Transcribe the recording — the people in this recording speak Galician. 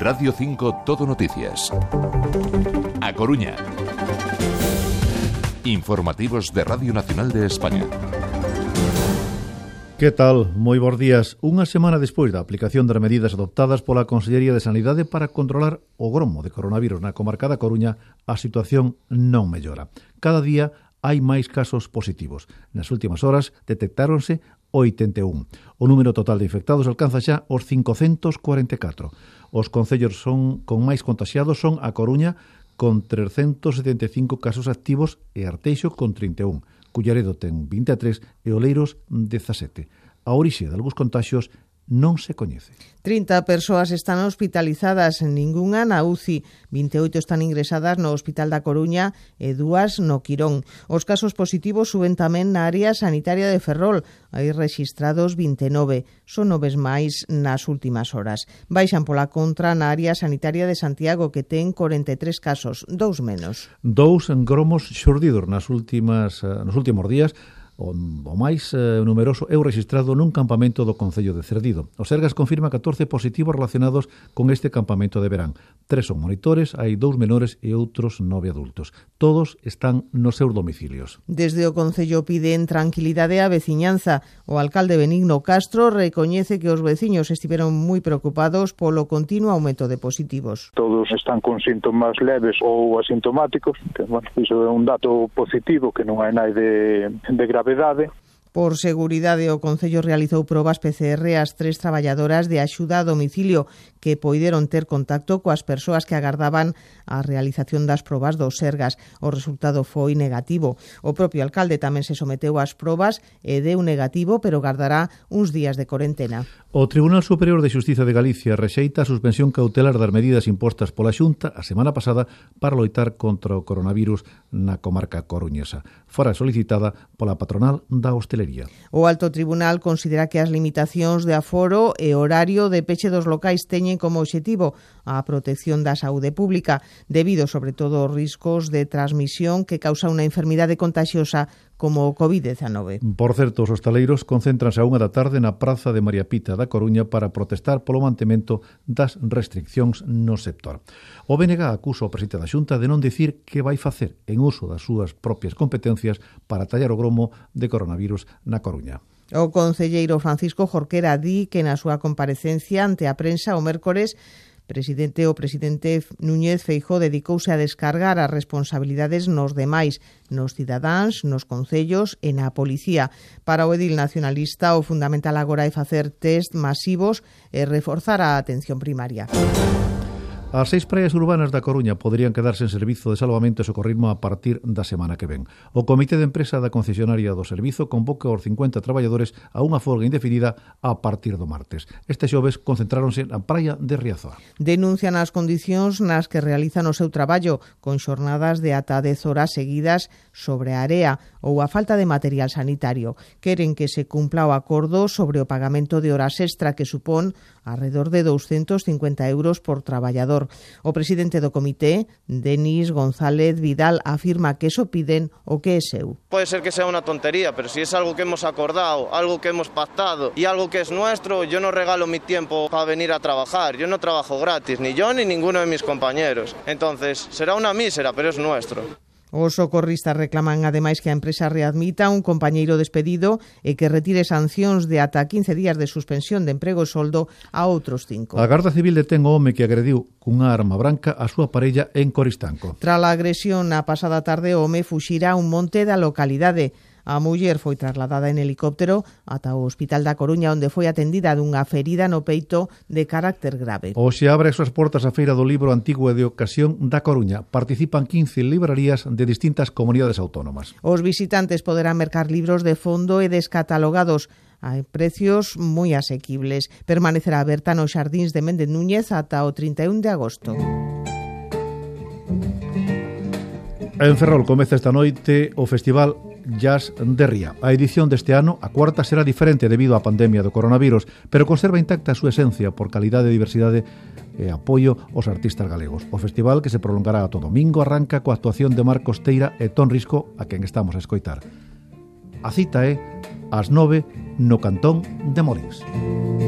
Radio 5 Todo Noticias. A Coruña. Informativos de Radio Nacional de España. Que tal? Moi bons días. Unha semana despois da aplicación das medidas adoptadas pola Consellería de Sanidade para controlar o gromo de coronavirus na comarca da Coruña, a situación non mellora. Cada día hai máis casos positivos. Nas últimas horas detectáronse 81. O número total de infectados alcanza xa os 544. Os concellos son con máis contagiados son a Coruña con 375 casos activos e Arteixo con 31. Culleredo ten 23 e Oleiros 17. A orixe de algúns contaxios non se coñece. 30 persoas están hospitalizadas, ningunha na UCI, 28 están ingresadas no Hospital da Coruña e dúas no Quirón. Os casos positivos suben tamén na área sanitaria de Ferrol, hai registrados 29, son noves máis nas últimas horas. Baixan pola contra na área sanitaria de Santiago, que ten 43 casos, dous menos. Dous gromos xurdidos nas últimas, eh, nos últimos días, O, o máis eh, numeroso é o registrado nun campamento do Concello de Cerdido. O Sergas confirma 14 positivos relacionados con este campamento de verán. Tres son monitores, hai dous menores e outros nove adultos. Todos están nos seus domicilios. Desde o Concello piden tranquilidade á veciñanza. O alcalde Benigno Castro recoñece que os veciños estiveron moi preocupados polo continuo aumento de positivos. Todos están con síntomas leves ou asintomáticos, que, bueno, iso é un dato positivo que non hai nai de, de grave gravidade Por seguridade, o Concello realizou probas PCR ás tres traballadoras de axuda a domicilio que poideron ter contacto coas persoas que agardaban a realización das probas dos Sergas. O resultado foi negativo. O propio alcalde tamén se someteu ás probas e deu negativo, pero gardará uns días de corentena. O Tribunal Superior de Xustiza de Galicia rexeita a suspensión cautelar das medidas impostas pola Xunta a semana pasada para loitar contra o coronavirus na comarca coruñesa. Fora solicitada pola patronal da hostelería hostelería. O Alto Tribunal considera que as limitacións de aforo e horario de peche dos locais teñen como obxectivo a protección da saúde pública, debido sobre todo aos riscos de transmisión que causa unha enfermidade contagiosa como o COVID-19. Por certo, os hostaleiros concentranse a unha da tarde na Praza de María Pita da Coruña para protestar polo mantemento das restriccións no sector. O BNG acusa o presidente da Xunta de non dicir que vai facer en uso das súas propias competencias para tallar o gromo de coronavirus na Coruña. O concelleiro Francisco Jorquera di que na súa comparecencia ante a prensa o mércores presidente o presidente Núñez Feijó dedicouse a descargar as responsabilidades nos demais, nos cidadáns, nos concellos e na policía. Para o edil nacionalista, o fundamental agora é facer test masivos e reforzar a atención primaria. As seis praias urbanas da Coruña poderían quedarse en servizo de salvamento e socorrismo a partir da semana que ven. O Comité de Empresa da Concesionaria do Servizo convoca aos 50 traballadores a unha folga indefinida a partir do martes. Este xoves concentráronse na praia de Riazor. Denuncian as condicións nas que realizan o seu traballo, con xornadas de ata 10 horas seguidas sobre a area ou a falta de material sanitario. Queren que se cumpla o acordo sobre o pagamento de horas extra que supón alrededor de 250 euros por traballador sector. O presidente do comité, Denis González Vidal, afirma que eso piden o que é seu. Pode ser que sea unha tontería, pero si es algo que hemos acordado, algo que hemos pactado y algo que es nuestro, yo no regalo mi tiempo para venir a trabajar. Yo no trabajo gratis, ni yo ni ninguno de mis compañeros. Entonces, será una mísera, pero es nuestro. Os socorristas reclaman ademais que a empresa readmita un compañeiro despedido e que retire sancións de ata 15 días de suspensión de emprego e soldo a outros cinco. A Garda Civil detén o home que agrediu cunha arma branca a súa parella en Coristanco. Tras a agresión na pasada tarde, o home fuxira a un monte da localidade. A muller foi trasladada en helicóptero ata o Hospital da Coruña onde foi atendida dunha ferida no peito de carácter grave. Oxe abre as súas portas a Feira do Libro Antigo e de Ocasión da Coruña. Participan 15 librarías de distintas comunidades autónomas. Os visitantes poderán mercar libros de fondo e descatalogados a precios moi asequibles. Permanecerá aberta nos xardíns de Méndez Núñez ata o 31 de agosto. En Ferrol comeza esta noite o Festival Jazz de Ría. A edición deste ano, a cuarta, será diferente debido á pandemia do coronavirus, pero conserva intacta a súa esencia por calidade e diversidade e apoio aos artistas galegos. O festival que se prolongará todo domingo arranca coa actuación de Marcos Teira e Ton Risco, a quen estamos a escoitar. A cita é ás 9 no Cantón de Morís. Música